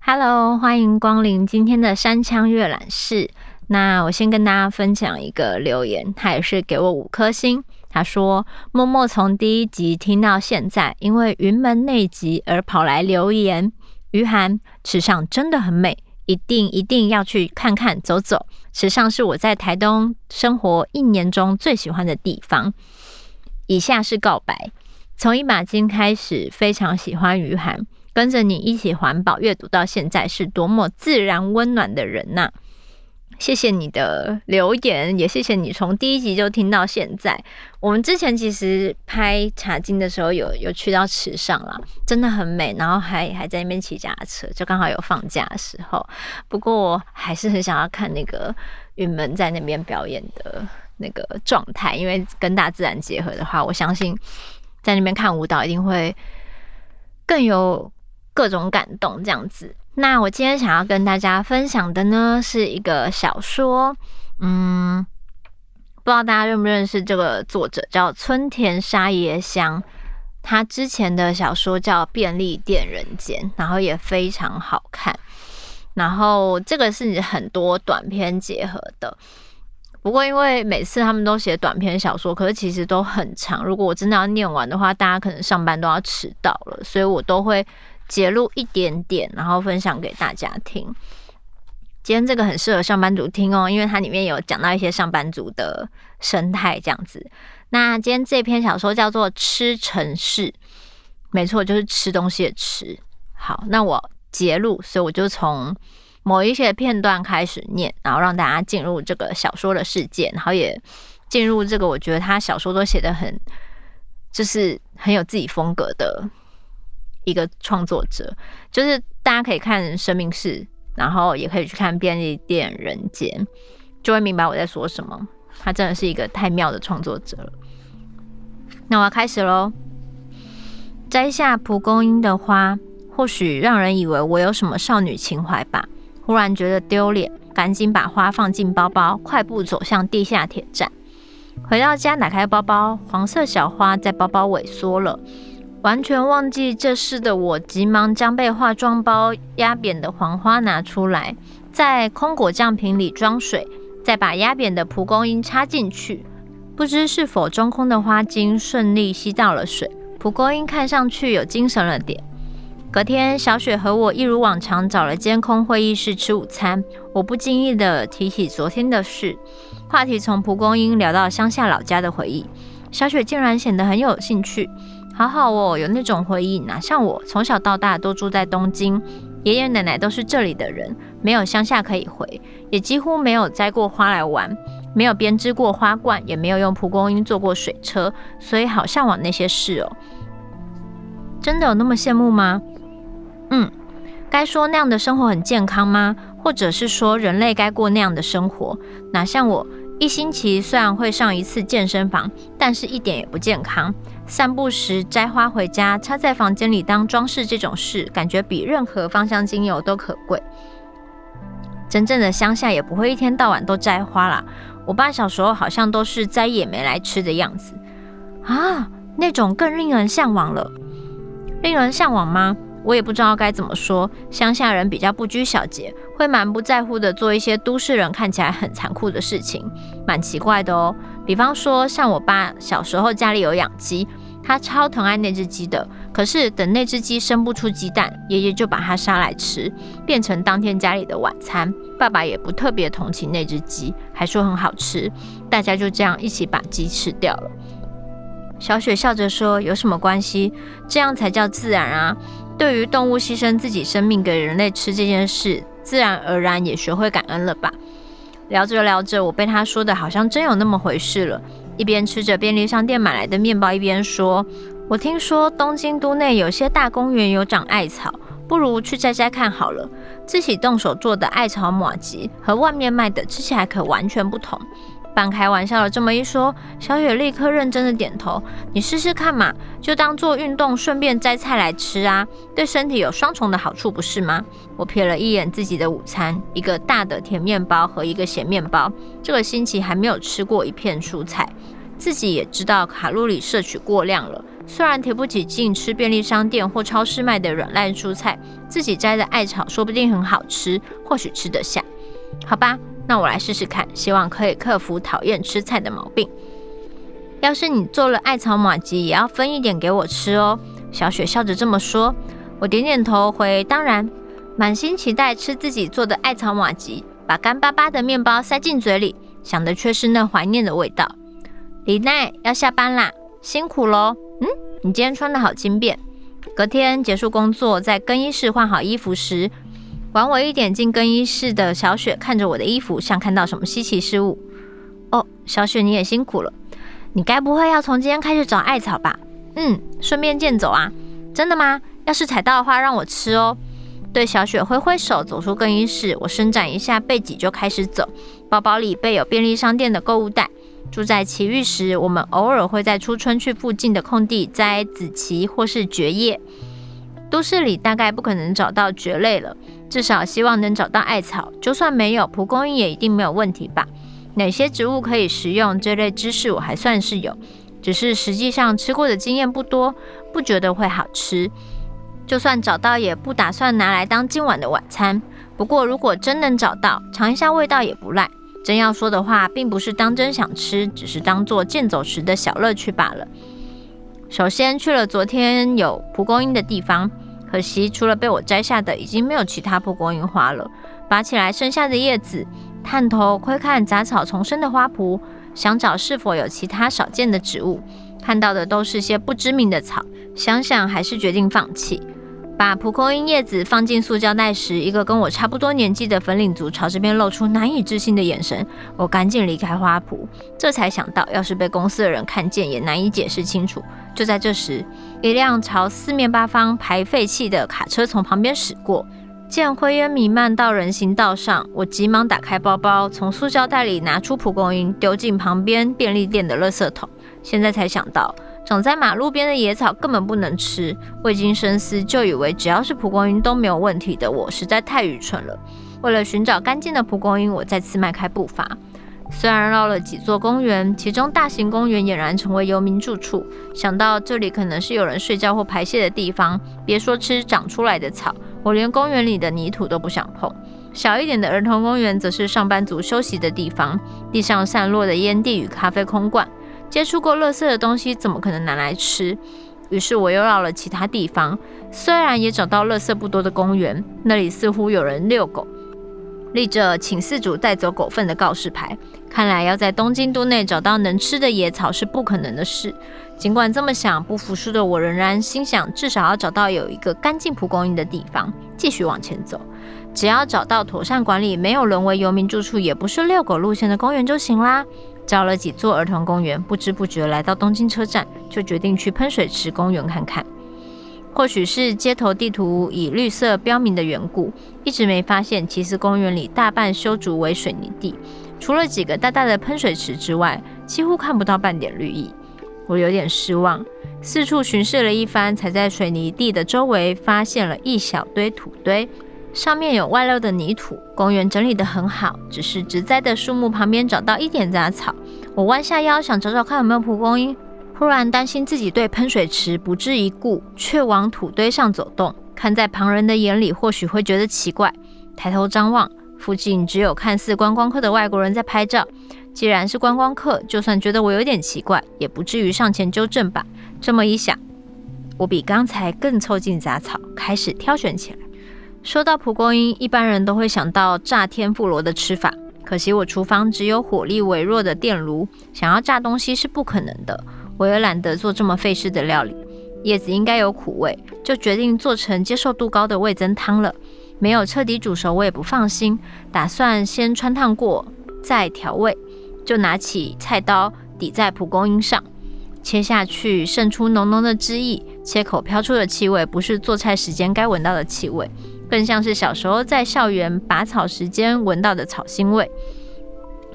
Hello，欢迎光临今天的山羌阅览室。那我先跟大家分享一个留言，他也是给我五颗星。他说：“默默从第一集听到现在，因为云门那集而跑来留言。于涵，池上真的很美，一定一定要去看看走走。池上是我在台东生活一年中最喜欢的地方。以下是告白：从一把金开始，非常喜欢于涵，跟着你一起环保阅读到现在，是多么自然温暖的人呐、”谢谢你的留言，也谢谢你从第一集就听到现在。我们之前其实拍茶经的时候有，有去到池上啦，真的很美，然后还还在那边骑脚踏车，就刚好有放假的时候。不过我还是很想要看那个云门在那边表演的那个状态，因为跟大自然结合的话，我相信在那边看舞蹈一定会更有各种感动，这样子。那我今天想要跟大家分享的呢，是一个小说，嗯，不知道大家认不认识这个作者，叫村田沙耶香。他之前的小说叫《便利店人间》，然后也非常好看。然后这个是很多短篇结合的，不过因为每次他们都写短篇小说，可是其实都很长。如果我真的要念完的话，大家可能上班都要迟到了，所以我都会。截录一点点，然后分享给大家听。今天这个很适合上班族听哦，因为它里面有讲到一些上班族的生态这样子。那今天这篇小说叫做《吃城市》，没错，就是吃东西的吃。好，那我截录，所以我就从某一些片段开始念，然后让大家进入这个小说的世界，然后也进入这个我觉得他小说都写得很，就是很有自己风格的。一个创作者，就是大家可以看《生命室》，然后也可以去看《便利店人间》，就会明白我在说什么。他真的是一个太妙的创作者了。那我要开始喽。摘下蒲公英的花，或许让人以为我有什么少女情怀吧。忽然觉得丢脸，赶紧把花放进包包，快步走向地下铁站。回到家，打开包包，黄色小花在包包萎缩了。完全忘记这事的我，急忙将被化妆包压扁的黄花拿出来，在空果酱瓶里装水，再把压扁的蒲公英插进去。不知是否中空的花茎顺利吸到了水，蒲公英看上去有精神了点。隔天，小雪和我一如往常找了间空会议室吃午餐。我不经意地提起昨天的事，话题从蒲公英聊到乡下老家的回忆，小雪竟然显得很有兴趣。好好哦，有那种回忆，哪像我从小到大都住在东京，爷爷奶奶都是这里的人，没有乡下可以回，也几乎没有摘过花来玩，没有编织过花冠，也没有用蒲公英做过水车，所以好向往那些事哦。真的有那么羡慕吗？嗯，该说那样的生活很健康吗？或者是说人类该过那样的生活？哪像我一星期虽然会上一次健身房，但是一点也不健康。散步时摘花回家，插在房间里当装饰，这种事感觉比任何芳香精油都可贵。真正的乡下也不会一天到晚都摘花啦。我爸小时候好像都是摘野莓来吃的样子啊，那种更令人向往了。令人向往吗？我也不知道该怎么说。乡下人比较不拘小节，会蛮不在乎的做一些都市人看起来很残酷的事情，蛮奇怪的哦。比方说，像我爸小时候家里有养鸡，他超疼爱那只鸡的。可是等那只鸡生不出鸡蛋，爷爷就把它杀来吃，变成当天家里的晚餐。爸爸也不特别同情那只鸡，还说很好吃。大家就这样一起把鸡吃掉了。小雪笑着说：“有什么关系？这样才叫自然啊！对于动物牺牲自己生命给人类吃这件事，自然而然也学会感恩了吧？”聊着聊着，我被他说的好像真有那么回事了。一边吃着便利商店买来的面包，一边说：“我听说东京都内有些大公园有长艾草，不如去摘摘看好了。自己动手做的艾草麻糬和外面卖的吃起来可完全不同。半开玩笑的这么一说，小雪立刻认真的点头：“你试试看嘛，就当做运动，顺便摘菜来吃啊，对身体有双重的好处，不是吗？”我瞥了一眼自己的午餐，一个大的甜面包和一个咸面包。这个星期还没有吃过一片蔬菜，自己也知道卡路里摄取过量了。虽然提不起劲吃便利商店或超市卖的软烂蔬菜，自己摘的艾草说不定很好吃，或许吃得下。好吧，那我来试试看，希望可以克服讨厌吃菜的毛病。要是你做了艾草玛吉，也要分一点给我吃哦。小雪笑着这么说。我点点头回当然，满心期待吃自己做的艾草玛吉，把干巴巴的面包塞进嘴里，想的却是那怀念的味道。李奈要下班啦，辛苦喽。嗯，你今天穿得好轻便。隔天结束工作，在更衣室换好衣服时，晚我一点进更衣室的小雪看着我的衣服，像看到什么稀奇事物。哦，小雪你也辛苦了。你该不会要从今天开始找艾草吧？嗯，顺便健走啊。真的吗？要是踩到的话，让我吃哦。对小雪挥挥手，走出更衣室。我伸展一下背脊就开始走，包包里备有便利商店的购物袋。住在奇遇时，我们偶尔会在初春去附近的空地摘子萁或是蕨叶。都市里大概不可能找到蕨类了，至少希望能找到艾草。就算没有，蒲公英也一定没有问题吧？哪些植物可以食用？这类知识我还算是有，只是实际上吃过的经验不多，不觉得会好吃。就算找到，也不打算拿来当今晚的晚餐。不过如果真能找到，尝一下味道也不赖。真要说的话，并不是当真想吃，只是当做健走时的小乐趣罢了。首先去了昨天有蒲公英的地方，可惜除了被我摘下的，已经没有其他蒲公英花了。拔起来剩下的叶子，探头窥看杂草丛生的花圃，想找是否有其他少见的植物，看到的都是些不知名的草，想想还是决定放弃。把蒲公英叶子放进塑胶袋时，一个跟我差不多年纪的粉领族朝这边露出难以置信的眼神。我赶紧离开花圃，这才想到，要是被公司的人看见，也难以解释清楚。就在这时，一辆朝四面八方排废气的卡车从旁边驶过，见灰烟弥漫到人行道上，我急忙打开包包，从塑胶袋里拿出蒲公英，丢进旁边便利店的垃圾桶。现在才想到。长在马路边的野草根本不能吃，未经深思就以为只要是蒲公英都没有问题的我实在太愚蠢了。为了寻找干净的蒲公英，我再次迈开步伐。虽然绕了几座公园，其中大型公园俨然成为游民住处，想到这里可能是有人睡觉或排泄的地方，别说吃长出来的草，我连公园里的泥土都不想碰。小一点的儿童公园则是上班族休息的地方，地上散落的烟蒂与咖啡空罐。接触过垃圾的东西，怎么可能拿来吃？于是我又绕了其他地方，虽然也找到垃圾不多的公园，那里似乎有人遛狗，立着请饲主带走狗粪的告示牌。看来要在东京都内找到能吃的野草是不可能的事。尽管这么想，不服输的我仍然心想，至少要找到有一个干净蒲公英的地方，继续往前走。只要找到妥善管理、没有沦为游民住处、也不是遛狗路线的公园就行啦。找了几座儿童公园，不知不觉来到东京车站，就决定去喷水池公园看看。或许是街头地图以绿色标明的缘故，一直没发现，其实公园里大半修筑为水泥地，除了几个大大的喷水池之外，几乎看不到半点绿意。我有点失望，四处巡视了一番，才在水泥地的周围发现了一小堆土堆。上面有外露的泥土，公园整理得很好，只是植栽的树木旁边找到一点杂草。我弯下腰想找找看有没有蒲公英，忽然担心自己对喷水池不置一顾，却往土堆上走动，看在旁人的眼里或许会觉得奇怪。抬头张望，附近只有看似观光客的外国人在拍照。既然是观光客，就算觉得我有点奇怪，也不至于上前纠正吧。这么一想，我比刚才更凑近杂草，开始挑选起来。说到蒲公英，一般人都会想到炸天妇罗的吃法。可惜我厨房只有火力微弱的电炉，想要炸东西是不可能的。我也懒得做这么费事的料理。叶子应该有苦味，就决定做成接受度高的味增汤了。没有彻底煮熟，我也不放心，打算先穿烫过再调味。就拿起菜刀抵在蒲公英上，切下去，渗出浓浓的汁液。切口飘出的气味，不是做菜时间该闻到的气味。更像是小时候在校园拔草时间闻到的草腥味。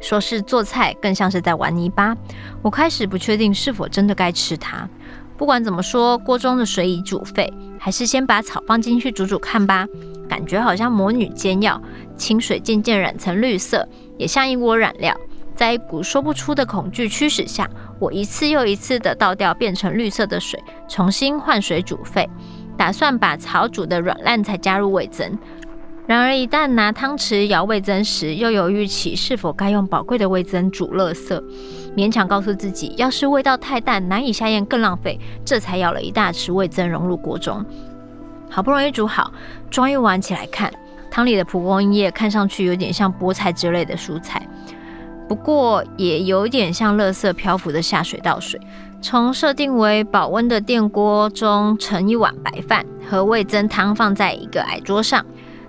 说是做菜，更像是在玩泥巴。我开始不确定是否真的该吃它。不管怎么说，锅中的水已煮沸，还是先把草放进去煮煮看吧。感觉好像魔女煎药，清水渐渐染成绿色，也像一锅染料。在一股说不出的恐惧驱使下，我一次又一次地倒掉变成绿色的水，重新换水煮沸，打算把草煮得软烂才加入味增。然而一旦拿汤匙舀味增时，又犹豫起是否该用宝贵的味增煮垃圾。勉强告诉自己，要是味道太淡，难以下咽，更浪费。这才舀了一大匙味增融入锅中，好不容易煮好，装一碗起来看，汤里的蒲公英叶看上去有点像菠菜之类的蔬菜，不过也有点像垃圾漂浮的下水道水。从设定为保温的电锅中盛一碗白饭和味噌汤放在一个矮桌上。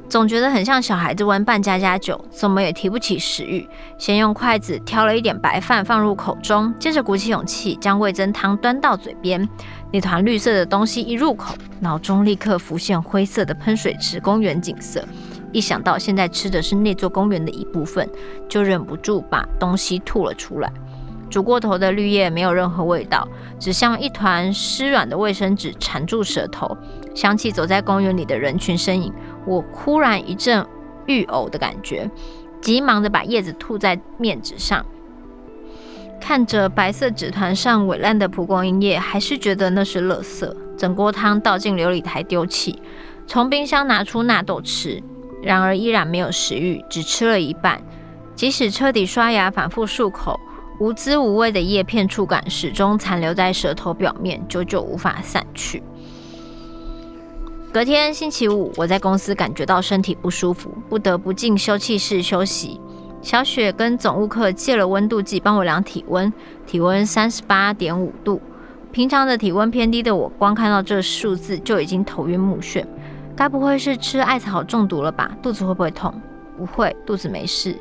总觉得很像小孩子玩扮家家酒，怎么也提不起食欲。先用筷子挑了一点白饭放入口中，接着鼓起勇气将味噌汤端到嘴边。那团绿色的东西一入口，脑中立刻浮现灰色的喷水池公园景色。一想到现在吃的是那座公园的一部分，就忍不住把东西吐了出来。煮过头的绿叶没有任何味道，只像一团湿软的卫生纸缠住舌头。想起走在公园里的人群身影，我忽然一阵欲呕的感觉，急忙的把叶子吐在面纸上，看着白色纸团上萎烂的蒲公英叶，还是觉得那是垃圾。整锅汤倒进琉璃台丢弃，从冰箱拿出纳豆吃，然而依然没有食欲，只吃了一半。即使彻底刷牙，反复漱口。无滋无味的叶片触感始终残留在舌头表面，久久无法散去。隔天星期五，我在公司感觉到身体不舒服，不得不进休憩室休息。小雪跟总务课借了温度计帮我量体温，体温三十八点五度。平常的体温偏低的我，光看到这数字就已经头晕目眩。该不会是吃艾草中毒了吧？肚子会不会痛？不会，肚子没事。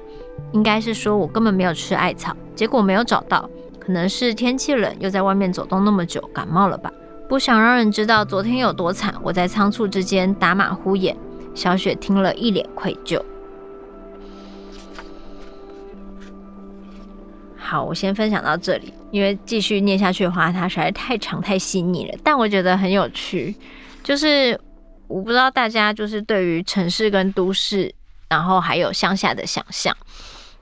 应该是说我根本没有吃艾草，结果没有找到，可能是天气冷，又在外面走动那么久，感冒了吧？不想让人知道昨天有多惨，我在仓促之间打马虎眼。小雪听了一脸愧疚。好，我先分享到这里，因为继续念下去的话，它实在太长太细腻了，但我觉得很有趣。就是我不知道大家就是对于城市跟都市。然后还有乡下的想象，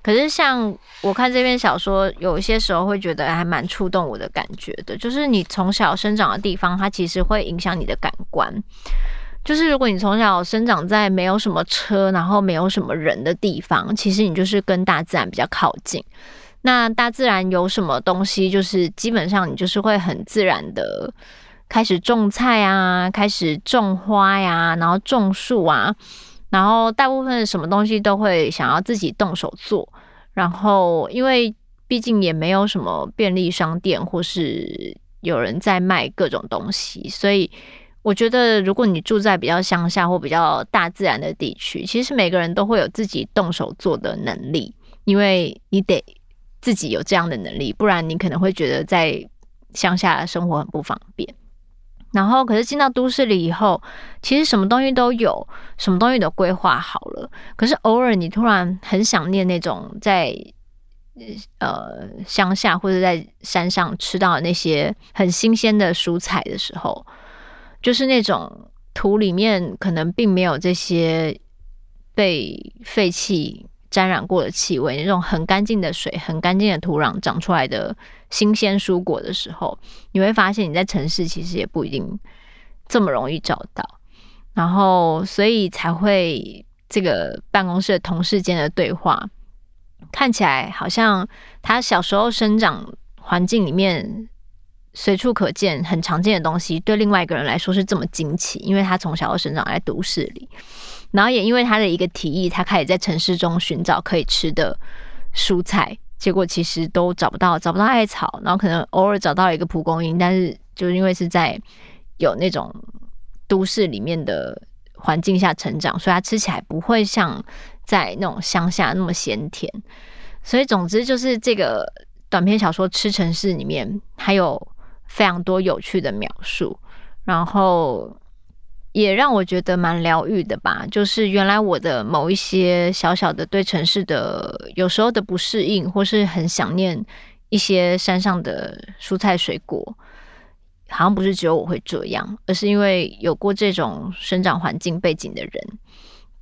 可是像我看这篇小说，有一些时候会觉得还蛮触动我的感觉的。就是你从小生长的地方，它其实会影响你的感官。就是如果你从小生长在没有什么车，然后没有什么人的地方，其实你就是跟大自然比较靠近。那大自然有什么东西，就是基本上你就是会很自然的开始种菜啊，开始种花呀，然后种树啊。然后大部分什么东西都会想要自己动手做，然后因为毕竟也没有什么便利商店或是有人在卖各种东西，所以我觉得如果你住在比较乡下或比较大自然的地区，其实每个人都会有自己动手做的能力，因为你得自己有这样的能力，不然你可能会觉得在乡下生活很不方便。然后，可是进到都市里以后，其实什么东西都有，什么东西都规划好了。可是偶尔你突然很想念那种在呃乡下或者在山上吃到那些很新鲜的蔬菜的时候，就是那种土里面可能并没有这些被废弃沾染过的气味，那种很干净的水、很干净的土壤长出来的。新鲜蔬果的时候，你会发现你在城市其实也不一定这么容易找到，然后所以才会这个办公室同事间的对话，看起来好像他小时候生长环境里面随处可见、很常见的东西，对另外一个人来说是这么惊奇，因为他从小就生长在都市里，然后也因为他的一个提议，他开始在城市中寻找可以吃的蔬菜。结果其实都找不到，找不到艾草，然后可能偶尔找到一个蒲公英，但是就是因为是在有那种都市里面的环境下成长，所以它吃起来不会像在那种乡下那么鲜甜。所以总之就是这个短篇小说《吃城市》里面还有非常多有趣的描述，然后也让我觉得蛮疗愈的吧。就是原来我的某一些小小的对城市的有时候的不适应，或是很想念一些山上的蔬菜水果，好像不是只有我会这样，而是因为有过这种生长环境背景的人，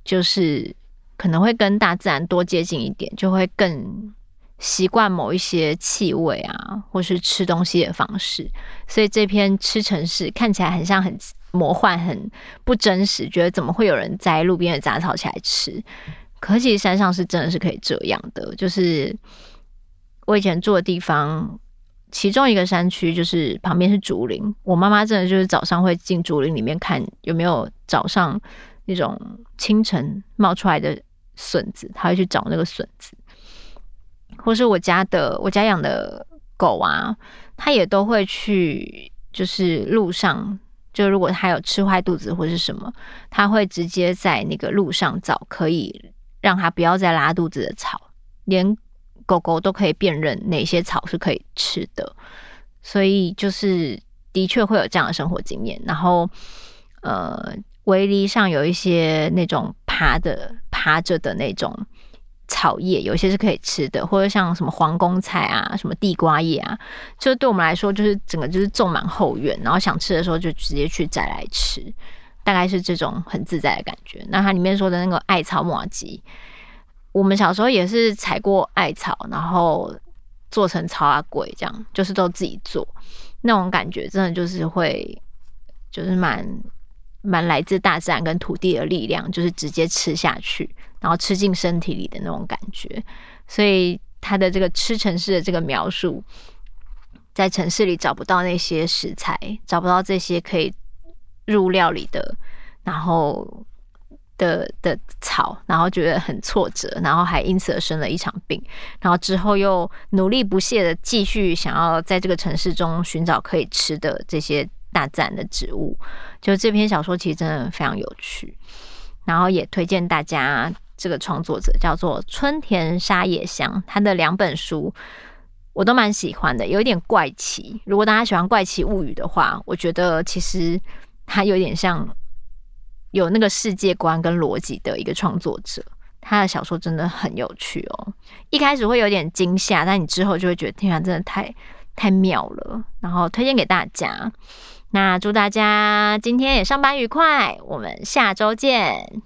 就是可能会跟大自然多接近一点，就会更。习惯某一些气味啊，或是吃东西的方式，所以这篇吃城市看起来很像很魔幻、很不真实。觉得怎么会有人摘路边的杂草起来吃？可其实山上是真的是可以这样的。就是我以前住的地方，其中一个山区就是旁边是竹林。我妈妈真的就是早上会进竹林里面看有没有早上那种清晨冒出来的笋子，她会去找那个笋子。或是我家的我家养的狗啊，它也都会去，就是路上，就如果它有吃坏肚子或是什么，它会直接在那个路上找可以让它不要再拉肚子的草，连狗狗都可以辨认哪些草是可以吃的，所以就是的确会有这样的生活经验。然后，呃，围篱上有一些那种爬的爬着的那种。草叶有些是可以吃的，或者像什么皇宫菜啊、什么地瓜叶啊，就对我们来说就是整个就是种满后院，然后想吃的时候就直接去摘来吃，大概是这种很自在的感觉。那它里面说的那个艾草麻糬，我们小时候也是采过艾草，然后做成草仔粿，这样就是都自己做，那种感觉真的就是会就是蛮蛮来自大自然跟土地的力量，就是直接吃下去。然后吃进身体里的那种感觉，所以他的这个吃城市的这个描述，在城市里找不到那些食材，找不到这些可以入料理的，然后的的草，然后觉得很挫折，然后还因此而生了一场病，然后之后又努力不懈的继续想要在这个城市中寻找可以吃的这些大自然的植物。就这篇小说其实真的非常有趣，然后也推荐大家。这个创作者叫做春田沙野香，他的两本书我都蛮喜欢的，有一点怪奇。如果大家喜欢《怪奇物语》的话，我觉得其实他有点像有那个世界观跟逻辑的一个创作者。他的小说真的很有趣哦，一开始会有点惊吓，但你之后就会觉得天啊，真的太太妙了。然后推荐给大家，那祝大家今天也上班愉快，我们下周见。